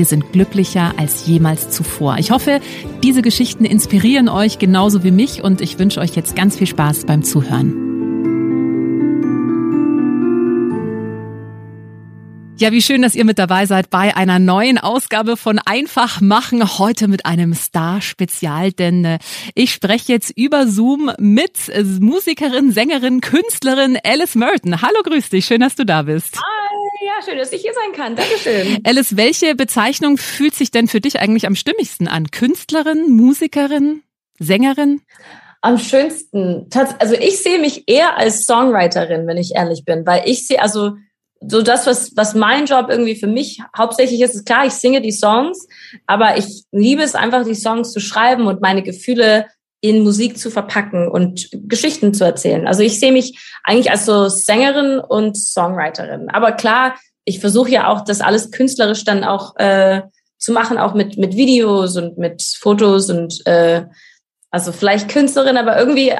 wir sind glücklicher als jemals zuvor. Ich hoffe, diese Geschichten inspirieren euch genauso wie mich und ich wünsche euch jetzt ganz viel Spaß beim Zuhören. Ja, wie schön, dass ihr mit dabei seid bei einer neuen Ausgabe von Einfach machen. Heute mit einem Star-Spezial, denn äh, ich spreche jetzt über Zoom mit Musikerin, Sängerin, Künstlerin Alice Merton. Hallo, grüß dich. Schön, dass du da bist. Hi. Ja, schön, dass ich hier sein kann. Dankeschön. Alice, welche Bezeichnung fühlt sich denn für dich eigentlich am stimmigsten an? Künstlerin, Musikerin, Sängerin? Am schönsten. Also ich sehe mich eher als Songwriterin, wenn ich ehrlich bin, weil ich sehe, also so das, was, was mein Job irgendwie für mich hauptsächlich ist, ist klar, ich singe die Songs, aber ich liebe es einfach, die Songs zu schreiben und meine Gefühle in Musik zu verpacken und Geschichten zu erzählen. Also ich sehe mich eigentlich als so Sängerin und Songwriterin. Aber klar, ich versuche ja auch, das alles künstlerisch dann auch äh, zu machen, auch mit, mit Videos und mit Fotos und äh, also vielleicht Künstlerin, aber irgendwie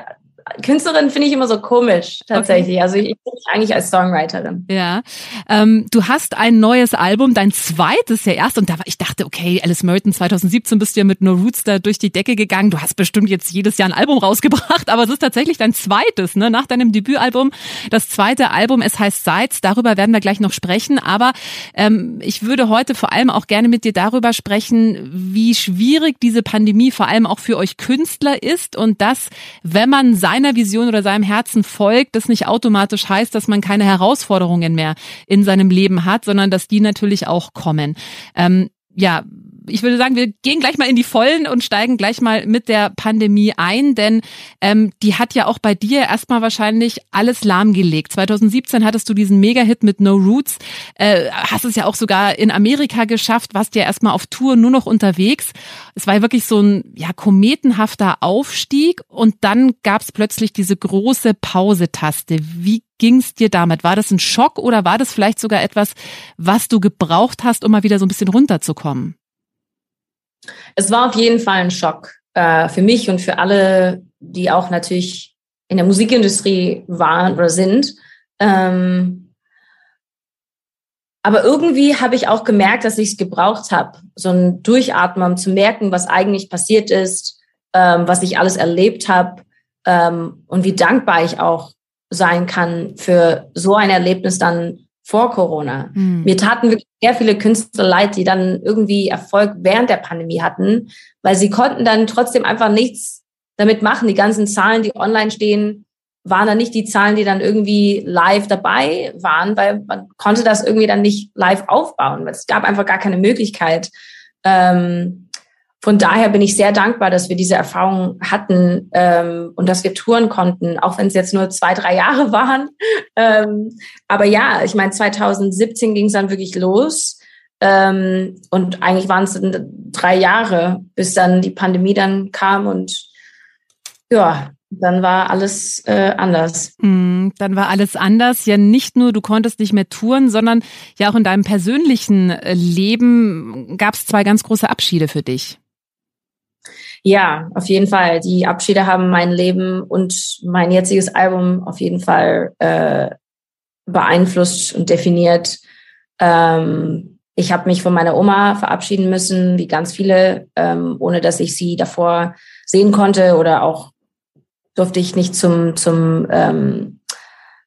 Künstlerin finde ich immer so komisch, tatsächlich. Okay. Also ich, ich bin eigentlich als Songwriterin. Ja. Ähm, du hast ein neues Album, dein zweites ja erst. Und da war, ich dachte, okay, Alice Merton, 2017 bist du ja mit No Roots da durch die Decke gegangen. Du hast bestimmt jetzt jedes Jahr ein Album rausgebracht, aber es ist tatsächlich dein zweites, ne? Nach deinem Debütalbum. Das zweite Album, es heißt Sides. Darüber werden wir gleich noch sprechen. Aber ähm, ich würde heute vor allem auch gerne mit dir darüber sprechen, wie schwierig diese Pandemie vor allem auch für euch Künstler ist und dass, wenn man sein seiner Vision oder seinem Herzen folgt, das nicht automatisch heißt, dass man keine Herausforderungen mehr in seinem Leben hat, sondern dass die natürlich auch kommen. Ähm, ja, ich würde sagen, wir gehen gleich mal in die Vollen und steigen gleich mal mit der Pandemie ein, denn ähm, die hat ja auch bei dir erstmal wahrscheinlich alles lahmgelegt. 2017 hattest du diesen Mega-Hit mit No Roots, äh, hast es ja auch sogar in Amerika geschafft, warst ja erstmal auf Tour nur noch unterwegs. Es war wirklich so ein ja kometenhafter Aufstieg und dann gab es plötzlich diese große Pause-Taste. Wie ging's dir damit? War das ein Schock oder war das vielleicht sogar etwas, was du gebraucht hast, um mal wieder so ein bisschen runterzukommen? Es war auf jeden Fall ein Schock äh, für mich und für alle, die auch natürlich in der Musikindustrie waren oder sind. Ähm, aber irgendwie habe ich auch gemerkt, dass ich es gebraucht habe, so ein Durchatmen, um zu merken, was eigentlich passiert ist, ähm, was ich alles erlebt habe ähm, und wie dankbar ich auch sein kann für so ein Erlebnis dann vor Corona. Mhm. Mir taten wirklich sehr viele Künstler leid, die dann irgendwie Erfolg während der Pandemie hatten, weil sie konnten dann trotzdem einfach nichts damit machen. Die ganzen Zahlen, die online stehen, waren dann nicht die Zahlen, die dann irgendwie live dabei waren, weil man konnte das irgendwie dann nicht live aufbauen, weil es gab einfach gar keine Möglichkeit. Ähm, von daher bin ich sehr dankbar, dass wir diese Erfahrung hatten ähm, und dass wir touren konnten, auch wenn es jetzt nur zwei, drei Jahre waren. Ähm, aber ja, ich meine, 2017 ging es dann wirklich los. Ähm, und eigentlich waren es drei Jahre, bis dann die Pandemie dann kam und ja, dann war alles äh, anders. Mm, dann war alles anders. Ja, nicht nur, du konntest nicht mehr touren, sondern ja auch in deinem persönlichen äh, Leben gab es zwei ganz große Abschiede für dich. Ja, auf jeden Fall. Die Abschiede haben mein Leben und mein jetziges Album auf jeden Fall äh, beeinflusst und definiert. Ähm, ich habe mich von meiner Oma verabschieden müssen, wie ganz viele, ähm, ohne dass ich sie davor sehen konnte oder auch durfte ich nicht zum zum ähm,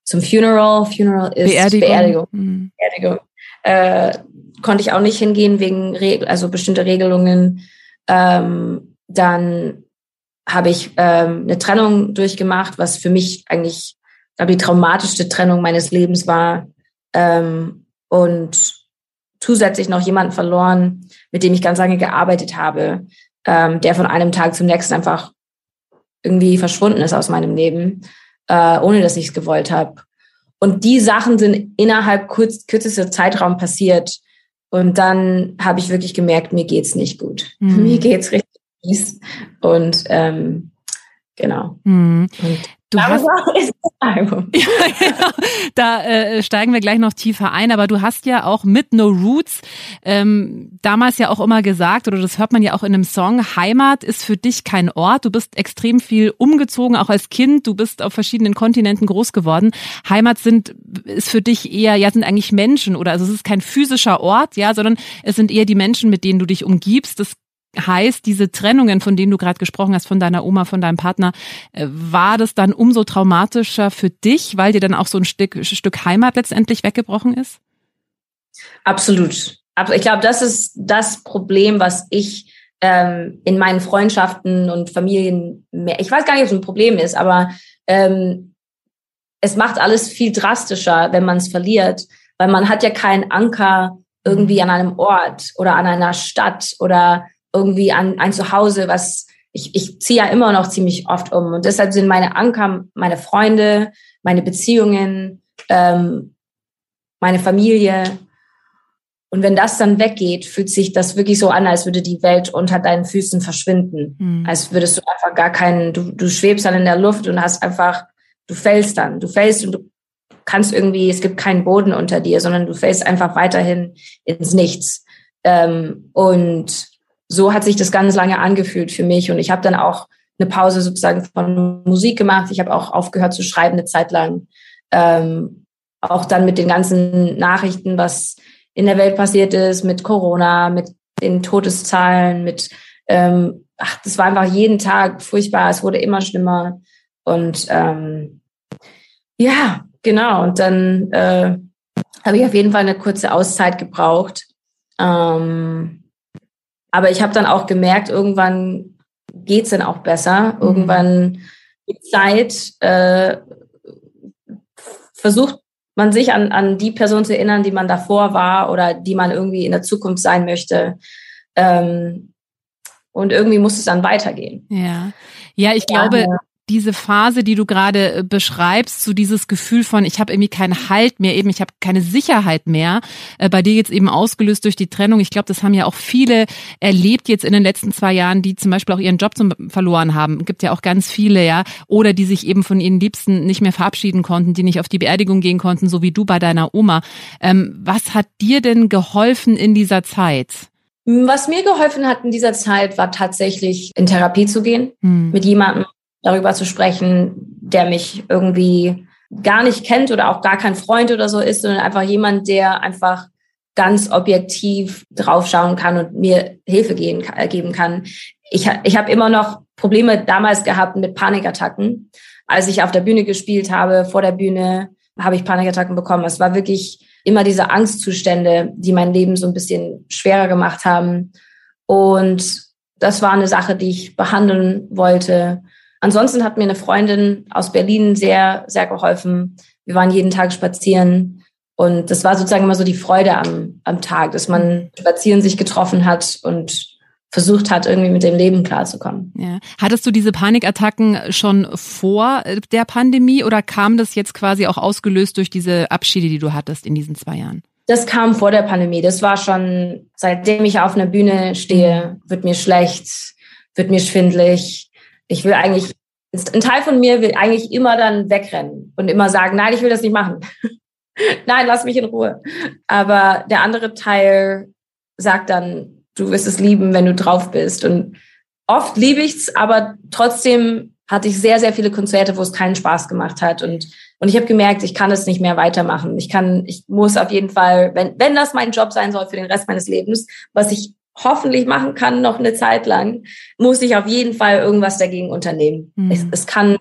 zum Funeral. Funeral ist Beerdigung. Beerdigung. Mhm. Beerdigung. Äh, konnte ich auch nicht hingehen wegen Re also bestimmte Regelungen. Ähm, dann habe ich ähm, eine Trennung durchgemacht, was für mich eigentlich glaube die traumatischste Trennung meines Lebens war. Ähm, und zusätzlich noch jemanden verloren, mit dem ich ganz lange gearbeitet habe, ähm, der von einem Tag zum nächsten einfach irgendwie verschwunden ist aus meinem Leben, äh, ohne dass ich es gewollt habe. Und die Sachen sind innerhalb kurz, kürzester Zeitraum passiert. Und dann habe ich wirklich gemerkt, mir geht's nicht gut. Mhm. Mir geht's richtig mies. Und ähm, genau. Mhm. Und Du hast, Album. ja, genau. Da äh, steigen wir gleich noch tiefer ein, aber du hast ja auch mit No Roots ähm, damals ja auch immer gesagt, oder das hört man ja auch in einem Song, Heimat ist für dich kein Ort. Du bist extrem viel umgezogen, auch als Kind. Du bist auf verschiedenen Kontinenten groß geworden. Heimat sind ist für dich eher, ja, sind eigentlich Menschen oder also es ist kein physischer Ort, ja, sondern es sind eher die Menschen, mit denen du dich umgibst. Das heißt, diese Trennungen, von denen du gerade gesprochen hast, von deiner Oma, von deinem Partner, äh, war das dann umso traumatischer für dich, weil dir dann auch so ein Stück, Stück Heimat letztendlich weggebrochen ist? Absolut. Ich glaube, das ist das Problem, was ich ähm, in meinen Freundschaften und Familien, mehr, ich weiß gar nicht, ob es ein Problem ist, aber ähm, es macht alles viel drastischer, wenn man es verliert, weil man hat ja keinen Anker irgendwie an einem Ort oder an einer Stadt oder irgendwie an ein Zuhause, was ich, ich ziehe ja immer noch ziemlich oft um. Und deshalb sind meine Anker meine Freunde, meine Beziehungen, ähm, meine Familie. Und wenn das dann weggeht, fühlt sich das wirklich so an, als würde die Welt unter deinen Füßen verschwinden. Mhm. Als würdest du einfach gar keinen, du, du schwebst dann in der Luft und hast einfach, du fällst dann. Du fällst und du kannst irgendwie, es gibt keinen Boden unter dir, sondern du fällst einfach weiterhin ins Nichts. Ähm, und so hat sich das ganz lange angefühlt für mich. Und ich habe dann auch eine Pause sozusagen von Musik gemacht. Ich habe auch aufgehört zu schreiben eine Zeit lang. Ähm, auch dann mit den ganzen Nachrichten, was in der Welt passiert ist, mit Corona, mit den Todeszahlen, mit, ähm, ach, das war einfach jeden Tag furchtbar. Es wurde immer schlimmer. Und ähm, ja, genau. Und dann äh, habe ich auf jeden Fall eine kurze Auszeit gebraucht. Ähm, aber ich habe dann auch gemerkt, irgendwann geht's dann auch besser. Mhm. Irgendwann mit Zeit äh, versucht man sich an, an die Person zu erinnern, die man davor war oder die man irgendwie in der Zukunft sein möchte. Ähm, und irgendwie muss es dann weitergehen. Ja, ja, ich glaube, ja diese Phase, die du gerade äh, beschreibst, so dieses Gefühl von, ich habe irgendwie keinen Halt mehr, eben ich habe keine Sicherheit mehr, äh, bei dir jetzt eben ausgelöst durch die Trennung. Ich glaube, das haben ja auch viele erlebt jetzt in den letzten zwei Jahren, die zum Beispiel auch ihren Job zum, verloren haben. Es gibt ja auch ganz viele, ja, oder die sich eben von ihren Liebsten nicht mehr verabschieden konnten, die nicht auf die Beerdigung gehen konnten, so wie du bei deiner Oma. Ähm, was hat dir denn geholfen in dieser Zeit? Was mir geholfen hat in dieser Zeit, war tatsächlich in Therapie zu gehen, hm. mit jemandem, darüber zu sprechen, der mich irgendwie gar nicht kennt oder auch gar kein Freund oder so ist, sondern einfach jemand, der einfach ganz objektiv draufschauen kann und mir Hilfe geben, äh, geben kann. Ich, ich habe immer noch Probleme damals gehabt mit Panikattacken. Als ich auf der Bühne gespielt habe, vor der Bühne, habe ich Panikattacken bekommen. Es war wirklich immer diese Angstzustände, die mein Leben so ein bisschen schwerer gemacht haben. Und das war eine Sache, die ich behandeln wollte. Ansonsten hat mir eine Freundin aus Berlin sehr, sehr geholfen. Wir waren jeden Tag spazieren. Und das war sozusagen immer so die Freude am, am Tag, dass man spazieren sich getroffen hat und versucht hat, irgendwie mit dem Leben klarzukommen. Ja. Hattest du diese Panikattacken schon vor der Pandemie oder kam das jetzt quasi auch ausgelöst durch diese Abschiede, die du hattest in diesen zwei Jahren? Das kam vor der Pandemie. Das war schon, seitdem ich auf einer Bühne stehe, wird mir schlecht, wird mir schwindlig ich will eigentlich, ein Teil von mir will eigentlich immer dann wegrennen und immer sagen, nein, ich will das nicht machen. nein, lass mich in Ruhe. Aber der andere Teil sagt dann, du wirst es lieben, wenn du drauf bist. Und oft liebe ich es, aber trotzdem hatte ich sehr, sehr viele Konzerte, wo es keinen Spaß gemacht hat. Und, und ich habe gemerkt, ich kann es nicht mehr weitermachen. Ich kann, ich muss auf jeden Fall, wenn, wenn das mein Job sein soll für den Rest meines Lebens, was ich hoffentlich machen kann, noch eine Zeit lang, muss ich auf jeden Fall irgendwas dagegen unternehmen. Mhm. Es, es kann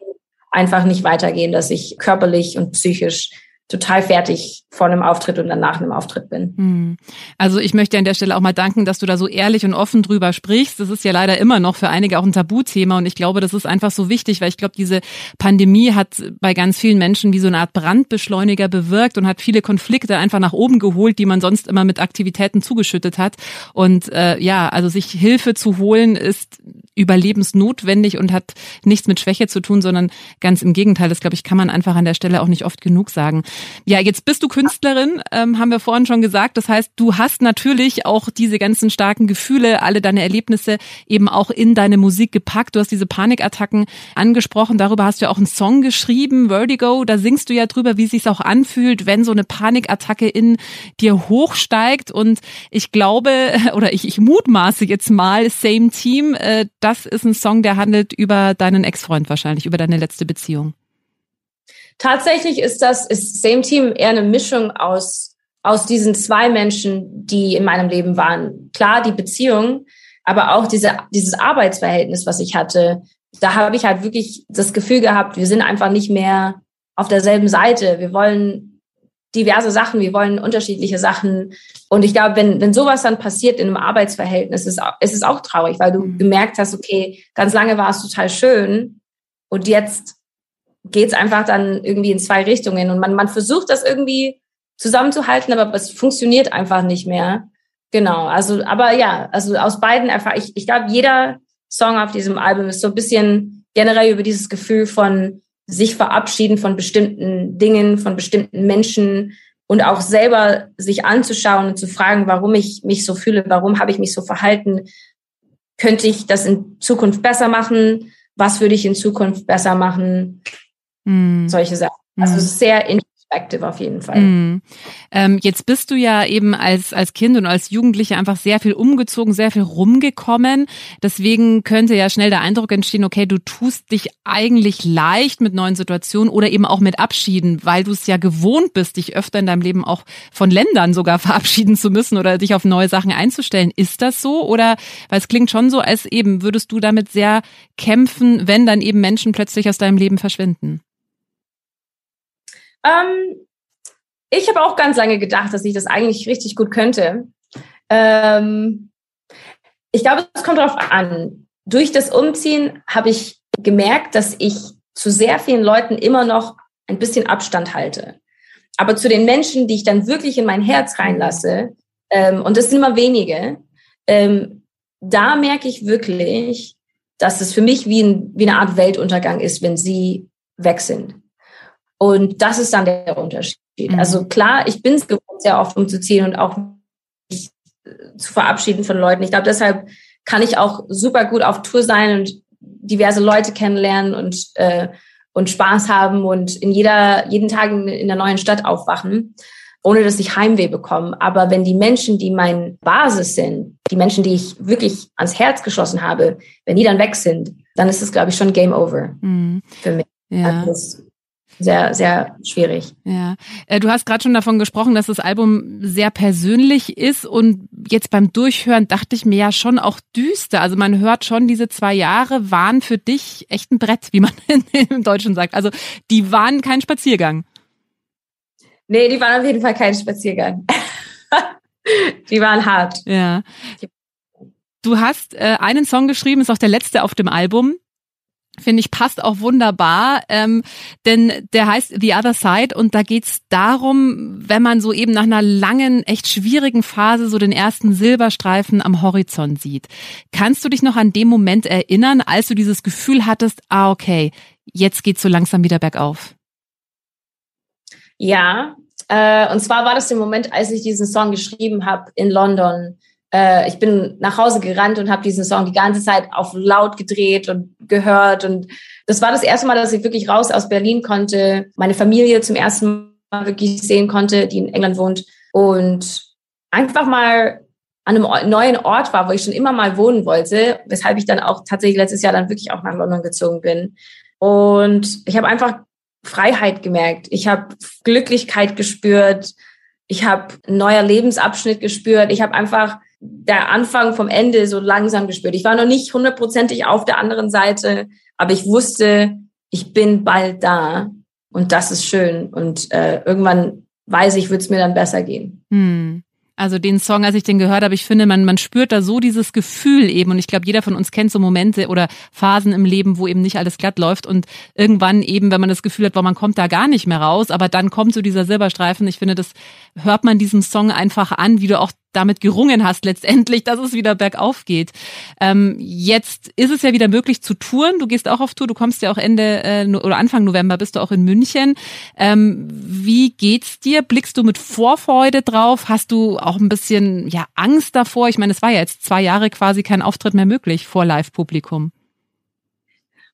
einfach nicht weitergehen, dass ich körperlich und psychisch total fertig vor einem Auftritt und dann nach einem Auftritt bin. Hm. Also ich möchte an der Stelle auch mal danken, dass du da so ehrlich und offen drüber sprichst. Das ist ja leider immer noch für einige auch ein Tabuthema und ich glaube, das ist einfach so wichtig, weil ich glaube, diese Pandemie hat bei ganz vielen Menschen wie so eine Art Brandbeschleuniger bewirkt und hat viele Konflikte einfach nach oben geholt, die man sonst immer mit Aktivitäten zugeschüttet hat. Und äh, ja, also sich Hilfe zu holen ist überlebensnotwendig und hat nichts mit Schwäche zu tun, sondern ganz im Gegenteil. Das glaube ich kann man einfach an der Stelle auch nicht oft genug sagen. Ja, jetzt bist du Künstlerin, ähm, haben wir vorhin schon gesagt. Das heißt, du hast natürlich auch diese ganzen starken Gefühle, alle deine Erlebnisse eben auch in deine Musik gepackt. Du hast diese Panikattacken angesprochen. Darüber hast du ja auch einen Song geschrieben, Vertigo. Da singst du ja drüber, wie es sich auch anfühlt, wenn so eine Panikattacke in dir hochsteigt. Und ich glaube, oder ich, ich mutmaße jetzt mal, Same Team, äh, das ist ein Song, der handelt über deinen Ex-Freund wahrscheinlich, über deine letzte Beziehung. Tatsächlich ist das, ist Same Team eher eine Mischung aus, aus diesen zwei Menschen, die in meinem Leben waren. Klar, die Beziehung, aber auch diese, dieses Arbeitsverhältnis, was ich hatte. Da habe ich halt wirklich das Gefühl gehabt, wir sind einfach nicht mehr auf derselben Seite. Wir wollen diverse Sachen, wir wollen unterschiedliche Sachen. Und ich glaube, wenn, wenn sowas dann passiert in einem Arbeitsverhältnis, ist, ist es auch traurig, weil du mhm. gemerkt hast, okay, ganz lange war es total schön und jetzt geht es einfach dann irgendwie in zwei Richtungen. Und man, man versucht das irgendwie zusammenzuhalten, aber es funktioniert einfach nicht mehr. Genau, also, aber ja, also aus beiden einfach, ich, ich glaube, jeder Song auf diesem Album ist so ein bisschen generell über dieses Gefühl von sich verabschieden von bestimmten Dingen, von bestimmten Menschen und auch selber sich anzuschauen und zu fragen, warum ich mich so fühle, warum habe ich mich so verhalten, könnte ich das in Zukunft besser machen, was würde ich in Zukunft besser machen, Mhm. Solche Sachen. Also mhm. sehr introspective auf jeden Fall. Mhm. Ähm, jetzt bist du ja eben als, als Kind und als Jugendliche einfach sehr viel umgezogen, sehr viel rumgekommen. Deswegen könnte ja schnell der Eindruck entstehen, okay, du tust dich eigentlich leicht mit neuen Situationen oder eben auch mit Abschieden, weil du es ja gewohnt bist, dich öfter in deinem Leben auch von Ländern sogar verabschieden zu müssen oder dich auf neue Sachen einzustellen. Ist das so? Oder, weil es klingt schon so, als eben würdest du damit sehr kämpfen, wenn dann eben Menschen plötzlich aus deinem Leben verschwinden? Ähm, ich habe auch ganz lange gedacht, dass ich das eigentlich richtig gut könnte. Ähm, ich glaube, es kommt darauf an. Durch das Umziehen habe ich gemerkt, dass ich zu sehr vielen Leuten immer noch ein bisschen Abstand halte. Aber zu den Menschen, die ich dann wirklich in mein Herz reinlasse, ähm, und das sind immer wenige, ähm, da merke ich wirklich, dass es für mich wie, ein, wie eine Art Weltuntergang ist, wenn sie weg sind. Und das ist dann der Unterschied. Mhm. Also klar, ich bin es gewohnt, sehr oft umzuziehen und auch mich zu verabschieden von Leuten. Ich glaube, deshalb kann ich auch super gut auf Tour sein und diverse Leute kennenlernen und, äh, und Spaß haben und in jeder, jeden Tag in, in der neuen Stadt aufwachen, ohne dass ich Heimweh bekomme. Aber wenn die Menschen, die mein Basis sind, die Menschen, die ich wirklich ans Herz geschlossen habe, wenn die dann weg sind, dann ist es, glaube ich, schon Game Over mhm. für mich. Ja. Also sehr, sehr schwierig. Ja. Äh, du hast gerade schon davon gesprochen, dass das Album sehr persönlich ist und jetzt beim Durchhören dachte ich mir ja schon auch düster. Also man hört schon, diese zwei Jahre waren für dich echt ein Brett, wie man im Deutschen sagt. Also die waren kein Spaziergang. Nee, die waren auf jeden Fall kein Spaziergang. die waren hart. Ja. Du hast äh, einen Song geschrieben, ist auch der letzte auf dem Album finde ich, passt auch wunderbar, ähm, denn der heißt The Other Side und da geht's darum, wenn man so eben nach einer langen, echt schwierigen Phase so den ersten Silberstreifen am Horizont sieht. Kannst du dich noch an den Moment erinnern, als du dieses Gefühl hattest, ah okay, jetzt geht's so langsam wieder bergauf? Ja, äh, und zwar war das der Moment, als ich diesen Song geschrieben habe in London äh, ich bin nach Hause gerannt und habe diesen Song die ganze Zeit auf laut gedreht und gehört. Und das war das erste Mal, dass ich wirklich raus aus Berlin konnte, meine Familie zum ersten Mal wirklich sehen konnte, die in England wohnt. Und einfach mal an einem neuen Ort war, wo ich schon immer mal wohnen wollte, weshalb ich dann auch tatsächlich letztes Jahr dann wirklich auch nach London gezogen bin. Und ich habe einfach Freiheit gemerkt. Ich habe Glücklichkeit gespürt. Ich habe neuer Lebensabschnitt gespürt. Ich habe einfach der Anfang vom Ende so langsam gespürt. Ich war noch nicht hundertprozentig auf der anderen Seite, aber ich wusste, ich bin bald da. Und das ist schön. Und äh, irgendwann weiß ich, wird es mir dann besser gehen. Hm. Also den Song, als ich den gehört habe, ich finde, man, man spürt da so dieses Gefühl eben. Und ich glaube, jeder von uns kennt so Momente oder Phasen im Leben, wo eben nicht alles glatt läuft. Und irgendwann eben, wenn man das Gefühl hat, boah, man kommt da gar nicht mehr raus, aber dann kommt so dieser Silberstreifen. Ich finde, das hört man diesem Song einfach an, wie du auch damit gerungen hast letztendlich, dass es wieder bergauf geht. Ähm, jetzt ist es ja wieder möglich zu touren. Du gehst auch auf Tour, du kommst ja auch Ende äh, oder Anfang November bist du auch in München. Ähm, wie geht's dir? Blickst du mit Vorfreude drauf? Hast du auch ein bisschen ja Angst davor? Ich meine, es war ja jetzt zwei Jahre quasi kein Auftritt mehr möglich vor Live-Publikum.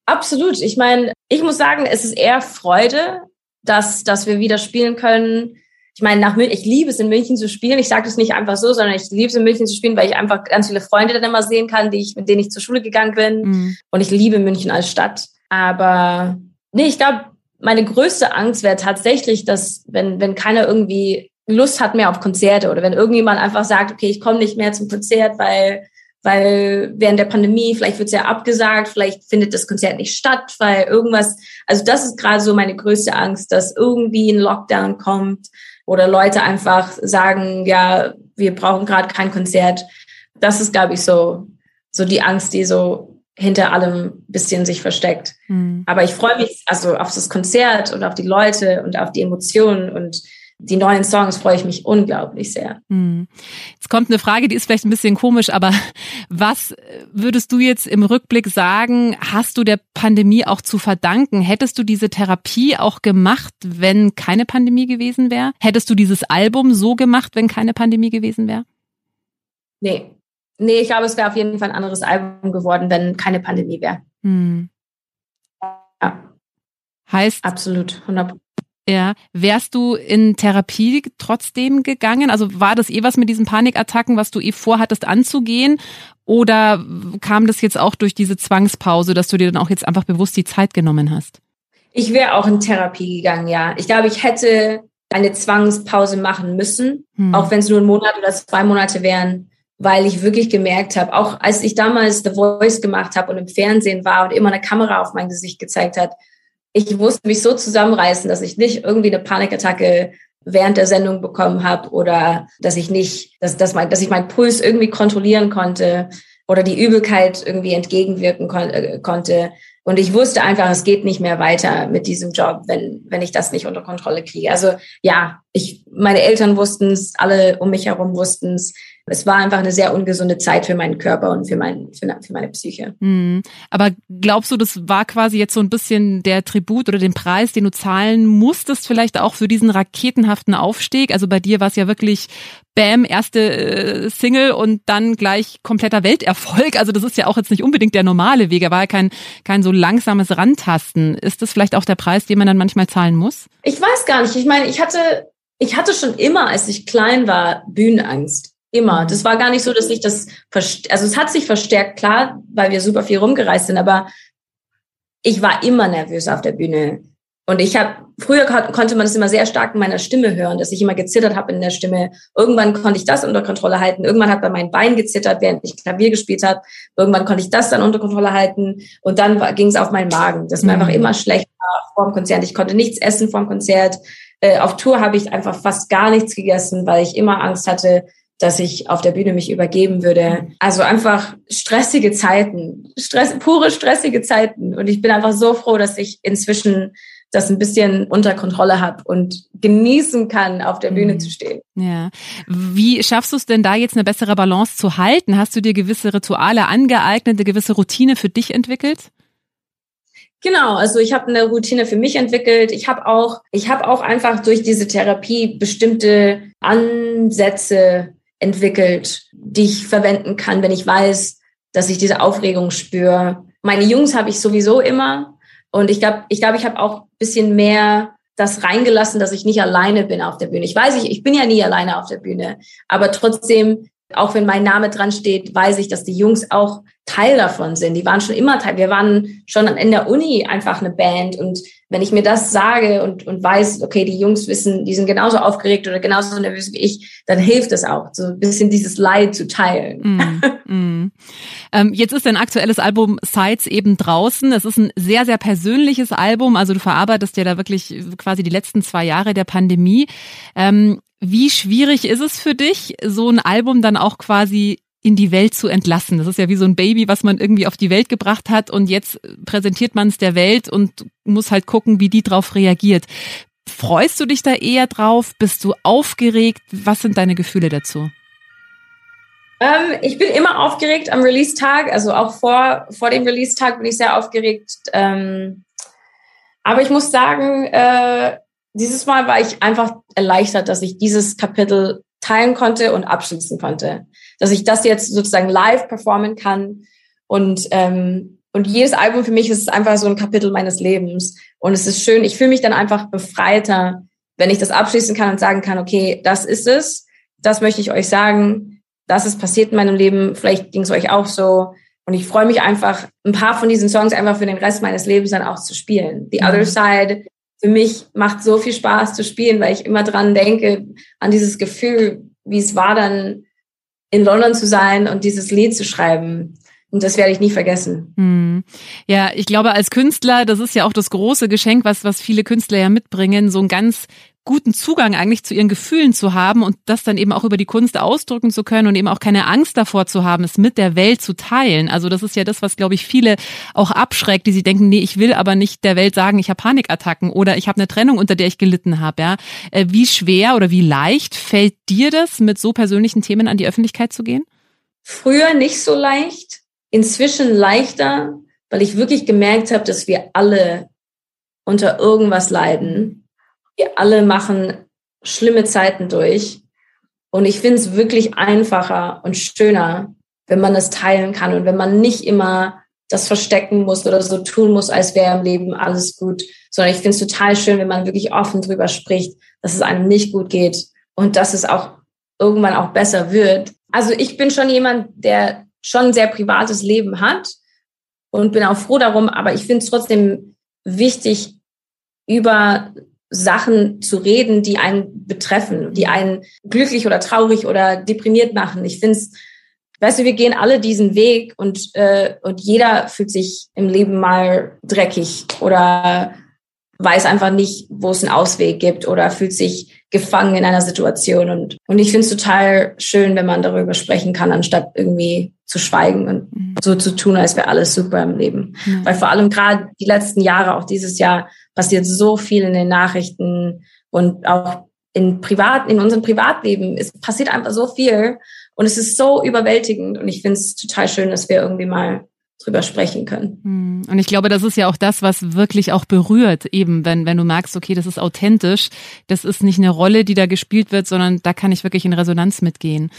Absolut. Ich meine, ich muss sagen, es ist eher Freude, dass, dass wir wieder spielen können ich meine, nach München, ich liebe es in München zu spielen. Ich sage das nicht einfach so, sondern ich liebe es in München zu spielen, weil ich einfach ganz viele Freunde dann immer sehen kann, die ich, mit denen ich zur Schule gegangen bin. Mhm. Und ich liebe München als Stadt. Aber nee, ich glaube, meine größte Angst wäre tatsächlich, dass wenn, wenn keiner irgendwie Lust hat mehr auf Konzerte oder wenn irgendjemand einfach sagt, okay, ich komme nicht mehr zum Konzert, weil weil während der Pandemie, vielleicht wird es ja abgesagt, vielleicht findet das Konzert nicht statt, weil irgendwas, also das ist gerade so meine größte Angst, dass irgendwie ein Lockdown kommt oder Leute einfach sagen, ja, wir brauchen gerade kein Konzert. Das ist, glaube ich, so, so die Angst, die so hinter allem bisschen sich versteckt. Mhm. Aber ich freue mich also auf das Konzert und auf die Leute und auf die Emotionen und die neuen Songs freue ich mich unglaublich sehr. Hm. Jetzt kommt eine Frage, die ist vielleicht ein bisschen komisch, aber was würdest du jetzt im Rückblick sagen, hast du der Pandemie auch zu verdanken? Hättest du diese Therapie auch gemacht, wenn keine Pandemie gewesen wäre? Hättest du dieses Album so gemacht, wenn keine Pandemie gewesen wäre? Nee. Nee, ich glaube, es wäre auf jeden Fall ein anderes Album geworden, wenn keine Pandemie wäre. Hm. Ja. Heißt. Absolut, 100 ja, wärst du in Therapie trotzdem gegangen? Also war das eh was mit diesen Panikattacken, was du eh vorhattest anzugehen? Oder kam das jetzt auch durch diese Zwangspause, dass du dir dann auch jetzt einfach bewusst die Zeit genommen hast? Ich wäre auch in Therapie gegangen, ja. Ich glaube, ich hätte eine Zwangspause machen müssen, hm. auch wenn es nur ein Monat oder zwei Monate wären, weil ich wirklich gemerkt habe, auch als ich damals The Voice gemacht habe und im Fernsehen war und immer eine Kamera auf mein Gesicht gezeigt hat, ich musste mich so zusammenreißen, dass ich nicht irgendwie eine Panikattacke während der Sendung bekommen habe oder dass ich nicht, dass, dass, mein, dass ich meinen Puls irgendwie kontrollieren konnte oder die Übelkeit irgendwie entgegenwirken kon äh, konnte. Und ich wusste einfach, es geht nicht mehr weiter mit diesem Job, wenn, wenn ich das nicht unter Kontrolle kriege. Also ja, ich, meine Eltern wussten es, alle um mich herum wussten es es war einfach eine sehr ungesunde Zeit für meinen Körper und für, mein, für, für meine Psyche. Mhm. Aber glaubst du, das war quasi jetzt so ein bisschen der Tribut oder den Preis, den du zahlen musstest, vielleicht auch für diesen raketenhaften Aufstieg? Also bei dir war es ja wirklich Bam, erste äh, Single und dann gleich kompletter Welterfolg. Also das ist ja auch jetzt nicht unbedingt der normale Weg, er war ja kein, kein so langsames Rantasten. Ist das vielleicht auch der Preis, den man dann manchmal zahlen muss? Ich weiß gar nicht. Ich meine, ich hatte, ich hatte schon immer, als ich klein war, Bühnenangst. Immer. Das war gar nicht so, dass ich das, also es hat sich verstärkt, klar, weil wir super viel rumgereist sind, aber ich war immer nervös auf der Bühne. Und ich habe, früher konnte man das immer sehr stark in meiner Stimme hören, dass ich immer gezittert habe in der Stimme. Irgendwann konnte ich das unter Kontrolle halten. Irgendwann hat bei meinem Bein gezittert, während ich Klavier gespielt habe. Irgendwann konnte ich das dann unter Kontrolle halten. Und dann ging es auf meinen Magen. Das war mhm. einfach immer schlecht vor dem Konzert. Ich konnte nichts essen vor dem Konzert. Äh, auf Tour habe ich einfach fast gar nichts gegessen, weil ich immer Angst hatte, dass ich auf der Bühne mich übergeben würde. Also einfach stressige Zeiten, Stress, pure stressige Zeiten. Und ich bin einfach so froh, dass ich inzwischen das ein bisschen unter Kontrolle habe und genießen kann, auf der Bühne mhm. zu stehen. Ja. Wie schaffst du es denn da jetzt eine bessere Balance zu halten? Hast du dir gewisse Rituale angeeignet, eine gewisse Routine für dich entwickelt? Genau, also ich habe eine Routine für mich entwickelt. Ich habe auch, ich habe auch einfach durch diese Therapie bestimmte Ansätze entwickelt, die ich verwenden kann, wenn ich weiß, dass ich diese Aufregung spüre. Meine Jungs habe ich sowieso immer. Und ich glaube, ich, glaub, ich habe auch bisschen mehr das reingelassen, dass ich nicht alleine bin auf der Bühne. Ich weiß, ich, ich bin ja nie alleine auf der Bühne, aber trotzdem auch wenn mein Name dran steht, weiß ich, dass die Jungs auch Teil davon sind. Die waren schon immer Teil. Wir waren schon in der Uni einfach eine Band. Und wenn ich mir das sage und, und weiß, okay, die Jungs wissen, die sind genauso aufgeregt oder genauso nervös wie ich, dann hilft es auch, so ein bisschen dieses Leid zu teilen. Mm, mm. Ähm, jetzt ist dein aktuelles Album Sides eben draußen. Es ist ein sehr, sehr persönliches Album. Also du verarbeitest ja da wirklich quasi die letzten zwei Jahre der Pandemie. Ähm, wie schwierig ist es für dich, so ein Album dann auch quasi in die Welt zu entlassen. Das ist ja wie so ein Baby, was man irgendwie auf die Welt gebracht hat und jetzt präsentiert man es der Welt und muss halt gucken, wie die drauf reagiert. Freust du dich da eher drauf? Bist du aufgeregt? Was sind deine Gefühle dazu? Ähm, ich bin immer aufgeregt am Release-Tag, also auch vor, vor dem Release-Tag bin ich sehr aufgeregt. Ähm, aber ich muss sagen, äh, dieses Mal war ich einfach erleichtert, dass ich dieses Kapitel teilen konnte und abschließen konnte. Dass ich das jetzt sozusagen live performen kann. Und, ähm, und jedes Album für mich ist einfach so ein Kapitel meines Lebens. Und es ist schön, ich fühle mich dann einfach befreiter, wenn ich das abschließen kann und sagen kann, okay, das ist es, das möchte ich euch sagen, das ist passiert in meinem Leben, vielleicht ging es euch auch so. Und ich freue mich einfach, ein paar von diesen Songs einfach für den Rest meines Lebens dann auch zu spielen. The Other mhm. Side für mich macht so viel Spaß zu spielen, weil ich immer dran denke, an dieses Gefühl, wie es war dann in London zu sein und dieses Lied zu schreiben. Und das werde ich nie vergessen. Hm. Ja, ich glaube, als Künstler, das ist ja auch das große Geschenk, was, was viele Künstler ja mitbringen, so ein ganz guten Zugang eigentlich zu ihren Gefühlen zu haben und das dann eben auch über die Kunst ausdrücken zu können und eben auch keine Angst davor zu haben, es mit der Welt zu teilen. Also das ist ja das, was, glaube ich, viele auch abschreckt, die sie denken, nee, ich will aber nicht der Welt sagen, ich habe Panikattacken oder ich habe eine Trennung, unter der ich gelitten habe. Ja? Äh, wie schwer oder wie leicht fällt dir das, mit so persönlichen Themen an die Öffentlichkeit zu gehen? Früher nicht so leicht, inzwischen leichter, weil ich wirklich gemerkt habe, dass wir alle unter irgendwas leiden wir alle machen schlimme Zeiten durch. Und ich finde es wirklich einfacher und schöner, wenn man es teilen kann und wenn man nicht immer das verstecken muss oder so tun muss, als wäre im Leben alles gut, sondern ich finde es total schön, wenn man wirklich offen drüber spricht, dass es einem nicht gut geht und dass es auch irgendwann auch besser wird. Also ich bin schon jemand, der schon ein sehr privates Leben hat und bin auch froh darum, aber ich finde es trotzdem wichtig, über Sachen zu reden, die einen betreffen, die einen glücklich oder traurig oder deprimiert machen. Ich finde es, weißt du, wir gehen alle diesen Weg und, äh, und jeder fühlt sich im Leben mal dreckig oder weiß einfach nicht, wo es einen Ausweg gibt oder fühlt sich gefangen in einer Situation. Und, und ich finde es total schön, wenn man darüber sprechen kann, anstatt irgendwie zu schweigen und mhm. so zu tun, als wäre alles super im Leben. Mhm. Weil vor allem gerade die letzten Jahre, auch dieses Jahr, passiert so viel in den Nachrichten und auch in privat, in unserem Privatleben. Es passiert einfach so viel und es ist so überwältigend und ich finde es total schön, dass wir irgendwie mal drüber sprechen können. Hm. Und ich glaube, das ist ja auch das, was wirklich auch berührt, eben wenn, wenn du merkst, okay, das ist authentisch, das ist nicht eine Rolle, die da gespielt wird, sondern da kann ich wirklich in Resonanz mitgehen.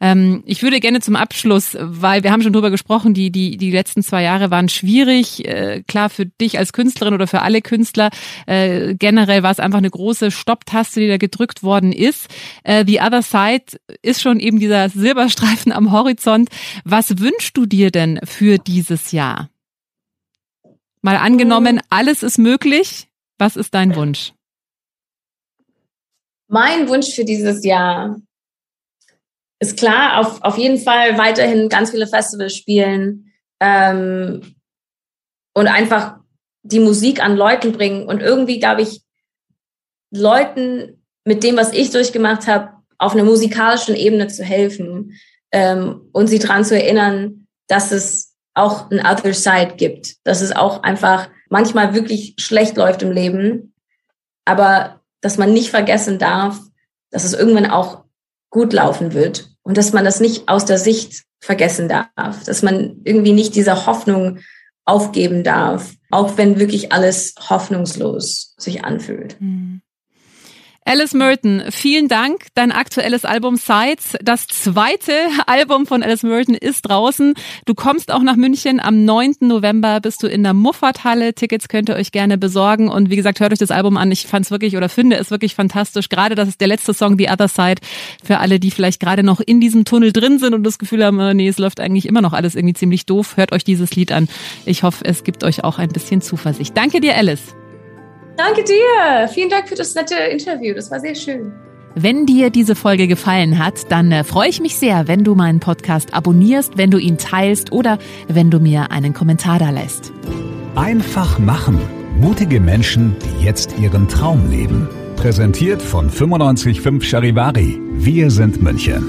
Ähm, ich würde gerne zum Abschluss, weil wir haben schon drüber gesprochen, die, die, die letzten zwei Jahre waren schwierig, äh, klar für dich als Künstlerin oder für alle Künstler, äh, generell war es einfach eine große Stopptaste, die da gedrückt worden ist. Äh, The Other Side ist schon eben dieser Silberstreifen am Horizont. Was wünschst du dir denn für diese dieses Jahr? Mal angenommen, alles ist möglich. Was ist dein Wunsch? Mein Wunsch für dieses Jahr ist klar, auf, auf jeden Fall weiterhin ganz viele Festivals spielen ähm, und einfach die Musik an Leuten bringen und irgendwie, glaube ich, Leuten mit dem, was ich durchgemacht habe, auf einer musikalischen Ebene zu helfen ähm, und sie daran zu erinnern, dass es auch ein Other Side gibt, dass es auch einfach manchmal wirklich schlecht läuft im Leben, aber dass man nicht vergessen darf, dass es irgendwann auch gut laufen wird und dass man das nicht aus der Sicht vergessen darf, dass man irgendwie nicht diese Hoffnung aufgeben darf, auch wenn wirklich alles hoffnungslos sich anfühlt. Mhm. Alice Merton, vielen Dank. Dein aktuelles Album Sides, das zweite Album von Alice Merton ist draußen. Du kommst auch nach München. Am 9. November bist du in der Muffathalle. Tickets könnt ihr euch gerne besorgen. Und wie gesagt, hört euch das Album an. Ich fand es wirklich oder finde es wirklich fantastisch. Gerade das ist der letzte Song, The Other Side, für alle, die vielleicht gerade noch in diesem Tunnel drin sind und das Gefühl haben, äh, nee, es läuft eigentlich immer noch alles irgendwie ziemlich doof. Hört euch dieses Lied an. Ich hoffe, es gibt euch auch ein bisschen Zuversicht. Danke dir, Alice. Danke dir. Vielen Dank für das nette Interview. Das war sehr schön. Wenn dir diese Folge gefallen hat, dann äh, freue ich mich sehr, wenn du meinen Podcast abonnierst, wenn du ihn teilst oder wenn du mir einen Kommentar da lässt. Einfach machen. Mutige Menschen, die jetzt ihren Traum leben. Präsentiert von 955 Charivari. Wir sind München.